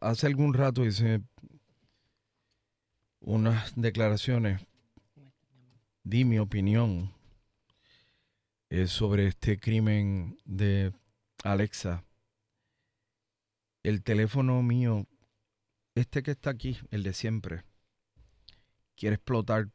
hace algún rato hice unas declaraciones, di mi opinión eh, sobre este crimen de Alexa. El teléfono mío, este que está aquí, el de siempre, quiere explotar.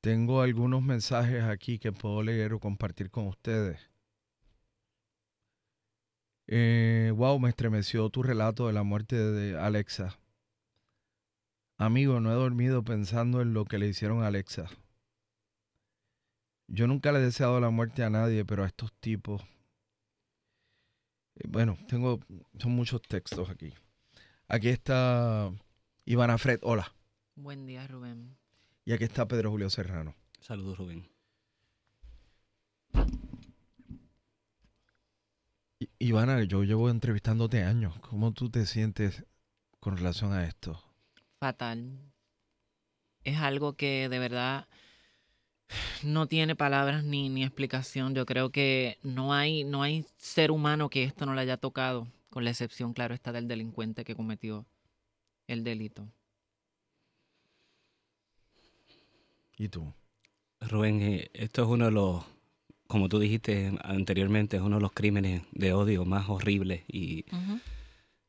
Tengo algunos mensajes aquí que puedo leer o compartir con ustedes. Eh, wow, me estremeció tu relato de la muerte de Alexa. Amigo, no he dormido pensando en lo que le hicieron a Alexa. Yo nunca le he deseado la muerte a nadie, pero a estos tipos. Eh, bueno, tengo. Son muchos textos aquí. Aquí está Ivana Fred. Hola. Buen día, Rubén. Y aquí está Pedro Julio Serrano. Saludos, Rubén. Ivana, yo llevo entrevistándote años. ¿Cómo tú te sientes con relación a esto? Fatal. Es algo que de verdad no tiene palabras ni, ni explicación. Yo creo que no hay, no hay ser humano que esto no le haya tocado, con la excepción, claro, está del delincuente que cometió el delito. ¿Y tú? Rubén, eh, esto es uno de los, como tú dijiste anteriormente, es uno de los crímenes de odio más horribles y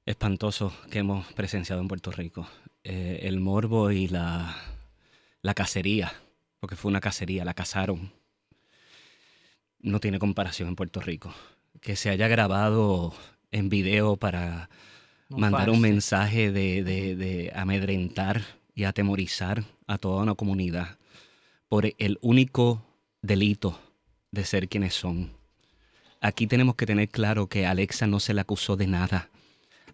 espantosos que hemos presenciado en Puerto Rico. Eh, el morbo y la, la cacería, porque fue una cacería, la cazaron, no tiene comparación en Puerto Rico. Que se haya grabado en video para mandar un mensaje de, de- de amedrentar y atemorizar a toda una comunidad por el único delito de ser quienes son. Aquí tenemos que tener claro que Alexa no se le acusó de nada.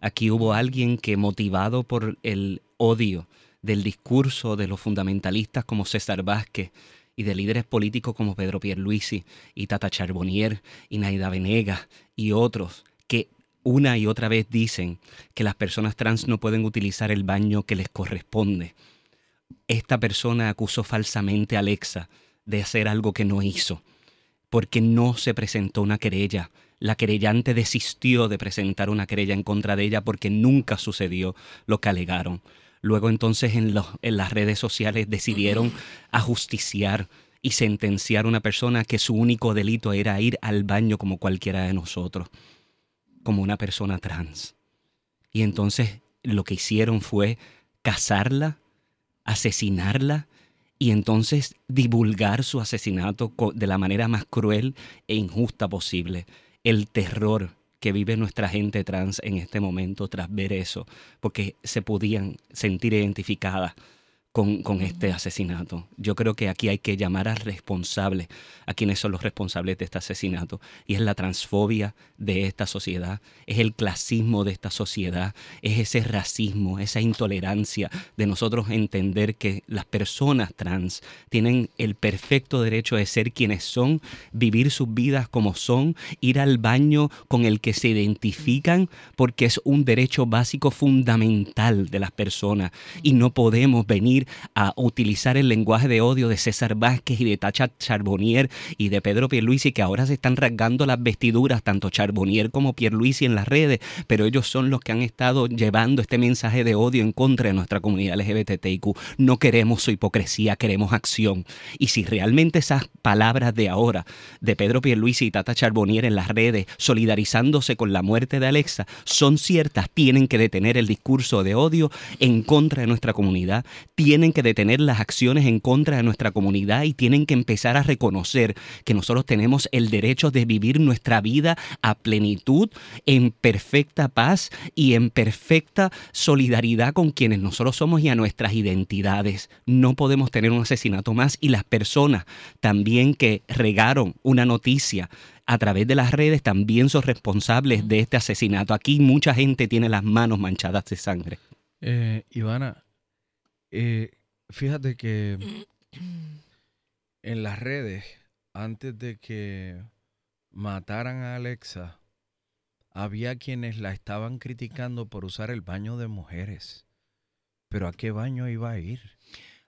Aquí hubo alguien que motivado por el odio del discurso de los fundamentalistas como César Vázquez y de líderes políticos como Pedro Pierluisi y Tata Charbonnier y Naida Venegas y otros que una y otra vez dicen que las personas trans no pueden utilizar el baño que les corresponde. Esta persona acusó falsamente a Alexa de hacer algo que no hizo, porque no se presentó una querella. La querellante desistió de presentar una querella en contra de ella porque nunca sucedió lo que alegaron. Luego entonces en, los- en las redes sociales decidieron ajusticiar y sentenciar a una persona que su único delito era ir al baño como cualquiera de nosotros, como una persona trans. Y entonces lo que hicieron fue casarla, asesinarla y entonces divulgar su asesinato de la manera más cruel e injusta posible. El terror que vive nuestra gente trans en este momento tras ver eso, porque se podían sentir identificadas con, con, este asesinato. Yo creo que aquí hay que llamar al responsable, a quienes son los responsables de este asesinato. Y es la transfobia de esta sociedad, es el clasismo de esta sociedad, es ese racismo, esa intolerancia de nosotros entender que las personas trans tienen el perfecto derecho de ser quienes son, vivir sus vidas como son, ir al baño con el que se identifican, porque es un derecho básico fundamental de las personas. Y no podemos venir a utilizar el lenguaje de odio de César Vázquez y de Tacha Charbonnier y de Pedro Pierluisi, que ahora se están rasgando las vestiduras, tanto Charbonnier como Pierluisi en las redes, pero ellos son los que han estado llevando este mensaje de odio en contra de nuestra comunidad LGBTIQ. No queremos su hipocresía, queremos acción. Y si realmente esas palabras de ahora, de Pedro Pierluisi y Tata Charbonnier en las redes, solidarizándose con la muerte de Alexa, son ciertas, tienen que detener el discurso de odio en contra de nuestra comunidad, que detener las acciones en contra de nuestra comunidad y tienen que empezar a reconocer que nosotros tenemos el derecho de vivir nuestra vida a plenitud, en perfecta paz y en perfecta solidaridad con quienes nosotros somos y a nuestras identidades. No podemos tener un asesinato más y las personas también que regaron una noticia a través de las redes también son responsables de este asesinato. Aquí mucha gente tiene las manos manchadas de sangre. Eh, Ivana, eh, fíjate que en las redes, antes de que mataran a Alexa, había quienes la estaban criticando por usar el baño de mujeres. Pero ¿a qué baño iba a ir?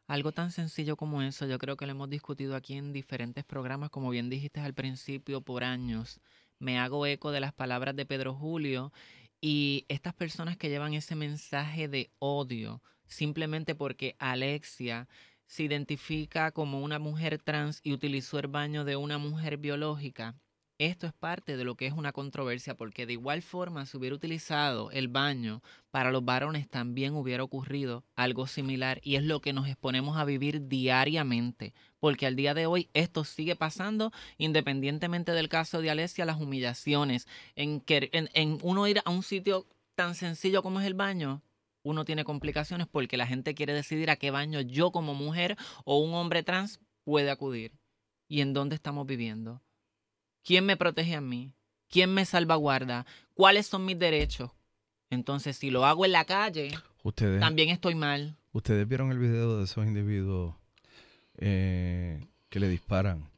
Algo tan sencillo como eso, yo creo que lo hemos discutido aquí en diferentes programas, como bien dijiste al principio, por años. Me hago eco de las palabras de Pedro Julio y estas personas que llevan ese mensaje de odio simplemente porque Alexia se identifica como una mujer trans y utilizó el baño de una mujer biológica, esto es parte de lo que es una controversia, porque de igual forma, si hubiera utilizado el baño para los varones, también hubiera ocurrido algo similar y es lo que nos exponemos a vivir diariamente, porque al día de hoy esto sigue pasando independientemente del caso de Alesia, las humillaciones, en, que, en, uno ir a un sitio tan sencillo como es el baño, uno tiene complicaciones porque la gente quiere decidir a qué baño yo como mujer o un hombre trans puede acudir y en dónde estamos viviendo. ¿Quién me protege a mí? ¿Quién me salvaguarda? ¿Cuáles son mis derechos? Entonces, si lo hago en la calle, también estoy mal. Ustedes vieron el video de esos individuos eh, que le disparan.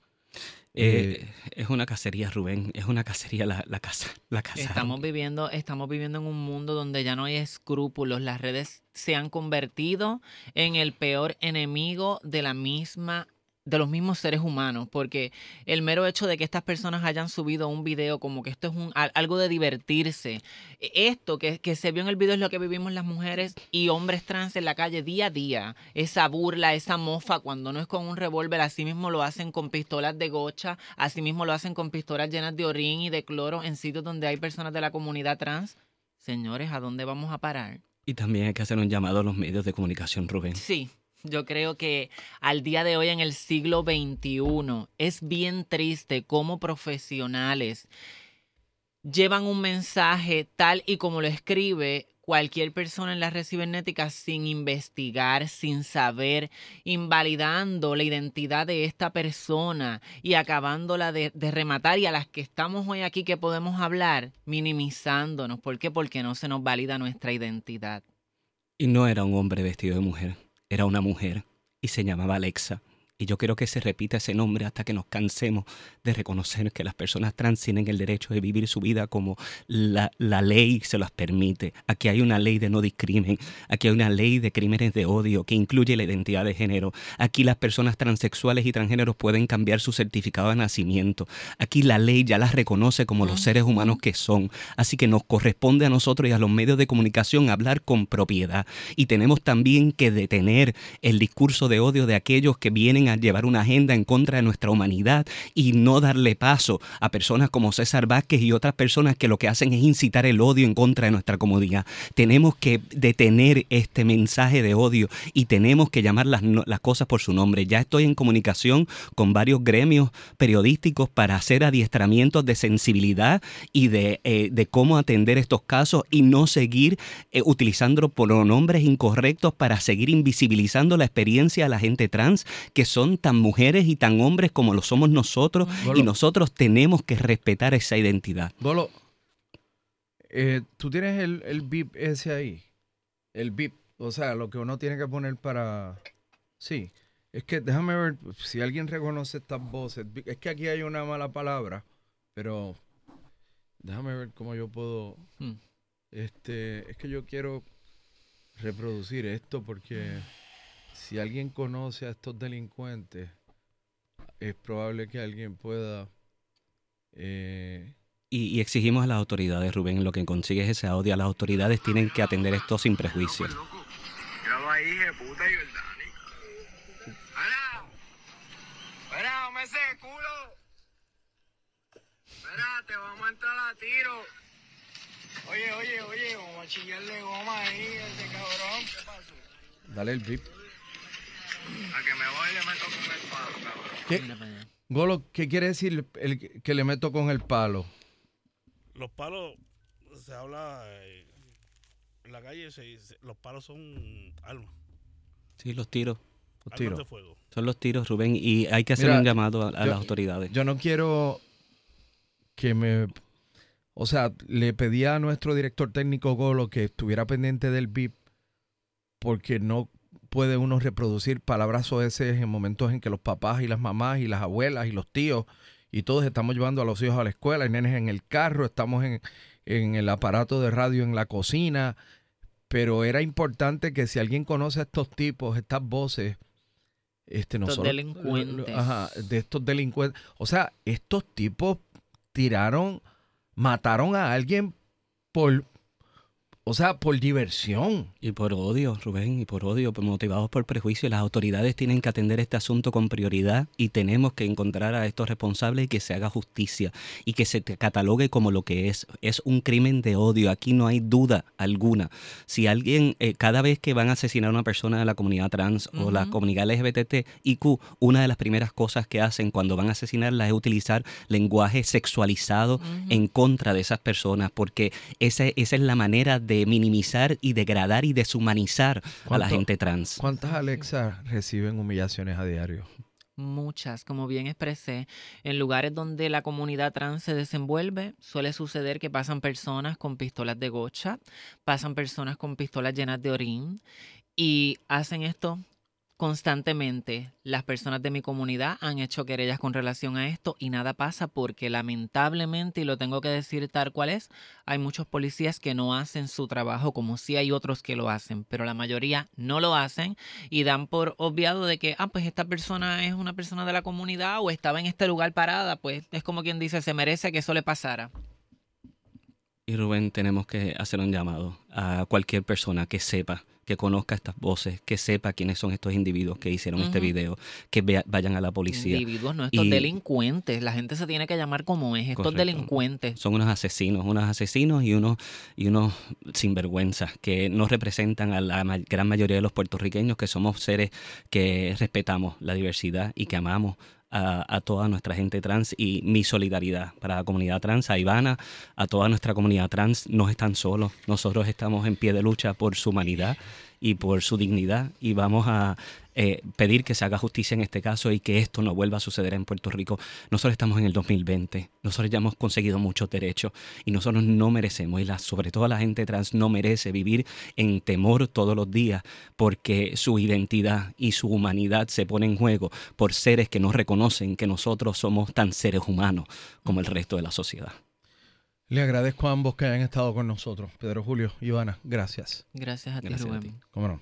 Eh, eh, es una cacería, Rubén. Es una cacería la, casa. La casa. Estamos viviendo, estamos viviendo en un mundo donde ya no hay escrúpulos. Las redes se han convertido en el peor enemigo de la misma de los mismos seres humanos, porque el mero hecho de que estas personas hayan subido un video como que esto es un, algo de divertirse, e, esto que, que, se vio en el video es lo que vivimos las mujeres y hombres trans en la calle día a día, esa burla, esa mofa, cuando no es con un revólver, así mismo lo hacen con pistolas de gocha, así mismo lo hacen con pistolas llenas de orín y de cloro en sitios donde hay personas de la comunidad trans. Señores, ¿a dónde vamos a parar? Y también hay que hacer un llamado a los medios de comunicación, Rubén. Sí, yo creo que al día de hoy en el siglo XXI es bien triste cómo profesionales llevan un mensaje tal y como lo escribe cualquier persona en la red cibernética sin investigar, sin saber, invalidando la identidad de esta persona y acabándola de, de, rematar y a las que estamos hoy aquí que podemos hablar, minimizándonos. ¿Por qué? Porque no se nos valida nuestra identidad. Y no era un hombre vestido de mujer era una mujer y se llamaba Alexa. Y yo quiero que se repita ese nombre hasta que nos cansemos de reconocer que las personas trans tienen el derecho de vivir su vida como la, ley se las permite. Aquí hay una ley de no discrimen, aquí hay una ley de crímenes de odio que incluye la identidad de género. Aquí las personas transexuales y transgéneros pueden cambiar su certificado de nacimiento. Aquí la ley ya las reconoce como los seres humanos que son. Así que nos corresponde a nosotros y a los medios de comunicación hablar con propiedad. Y tenemos también que detener el discurso de odio de aquellos que vienen a llevar una agenda en contra de nuestra humanidad y no darle paso a personas como César Vázquez y otras personas que lo que hacen es incitar el odio en contra de nuestra comunidad. Tenemos que detener este mensaje de odio y tenemos que llamar las, las cosas por su nombre. Ya estoy en comunicación con varios gremios periodísticos para hacer adiestramientos de sensibilidad y de, eh, de cómo atender estos casos y no seguir eh, utilizando pronombres incorrectos para seguir invisibilizando la experiencia de la gente trans, que son tan mujeres y tan hombres como lo somos nosotros, y nosotros tenemos que respetar esa identidad. Bolo, eh, tú tienes el, el VIP ese ahí, el VIP, o sea, lo que uno tiene que poner para... Sí, es que déjame ver si alguien reconoce estas voces. Es que aquí hay una mala palabra, pero déjame ver cómo yo puedo... Hmm. Este, es que yo quiero reproducir esto porque si alguien conoce a estos delincuentes, es probable que alguien pueda... Eh, y, exigimos a las autoridades, Rubén, lo que consigues ese audio. Las autoridades tienen que atender esto sin prejuicios. Míralo ahí, puta y Espera, me ese culo. Espérate, vamos a entrar a tiro. Oye, oye, oye, vamos a chillarle goma ahí a ese cabrón. ¿Qué pasó? Dale el VIP. A que me voy y le meto con el palo, cabrón. ¿Qué? Golo, ¿qué quiere decir el, que le meto con el palo? Los palos, se habla eh, en la calle, se, los palos son armas. Sí, los tiros. Los tiros. De fuego. Son los tiros, Rubén, y hay que hacer un llamado a, las autoridades. Yo no quiero que me o sea, le pedí a nuestro director técnico Golo que estuviera pendiente del VIP porque no puede uno reproducir palabras oeces en momentos en que los papás y las mamás y las abuelas y los tíos y todos estamos llevando a los hijos a la escuela, hay nenes en el carro, estamos en, el aparato de radio en la cocina, pero era importante que si alguien conoce a estos tipos, estas voces, este, estos delincuentes. Ajá, de estos delincuentes. O sea, estos tipos tiraron mataron a alguien por, o sea, por diversión. Y por odio, Rubén, y por odio, motivados por prejuicio. Las autoridades tienen que atender este asunto con prioridad y tenemos que encontrar a estos responsables y que se haga justicia y que se catalogue como lo que es. Es un crimen de odio. Aquí no hay duda alguna. Si alguien, eh, cada vez que van a asesinar a una persona de la comunidad trans o la comunidad LGBTIQ, una de las primeras cosas que hacen cuando van a asesinarla es utilizar lenguaje sexualizado en contra de esas personas, porque esa, esa es la manera de minimizar y degradar y deshumanizar a la gente trans. ¿Cuántas Alexa reciben humillaciones a diario? Muchas, como bien expresé, en lugares donde la comunidad trans se desenvuelve, suele suceder que pasan personas con pistolas de gocha, pasan personas con pistolas llenas de orín y hacen esto constantemente las personas de mi comunidad han hecho querellas con relación a esto y nada pasa porque lamentablemente, y lo tengo que decir tal cual es, hay muchos policías que no hacen su trabajo como si hay otros que lo hacen, pero la mayoría no lo hacen y dan por obviado de que, ah, pues esta persona es una persona de la comunidad o estaba en este lugar parada, pues es como quien dice, se merece que eso le pasara. Y Rubén, tenemos que hacer un llamado a cualquier persona que sepa que conozca estas voces, que sepa quiénes son estos individuos que hicieron este video, que vayan a la policía. Individuos, no estos delincuentes. La gente se tiene que llamar como es, estos delincuentes. Son unos asesinos, unos asesinos y unos, y unos sinvergüenzas que no representan a la gran mayoría de los puertorriqueños, que somos seres que respetamos la diversidad y que amamos a, toda nuestra gente trans y mi solidaridad para la comunidad trans, a Ivana, a toda nuestra comunidad trans, no están solos. Nosotros estamos en pie de lucha por su humanidad y por su dignidad y vamos a eh, pedir que se haga justicia en este caso y que esto no vuelva a suceder en Puerto Rico. Nosotros estamos en el 2020, nosotros ya hemos conseguido muchos derechos y nosotros no merecemos, y la, sobre todo la gente trans no merece vivir en temor todos los días porque su identidad y su humanidad se pone en juego por seres que no reconocen que nosotros somos tan seres humanos como el resto de la sociedad. Le agradezco a ambos que hayan estado con nosotros. Pedro Julio, Ivana, gracias. Gracias a ti, Gracias a Rubén. ti. ¿Cómo no?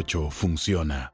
funciona.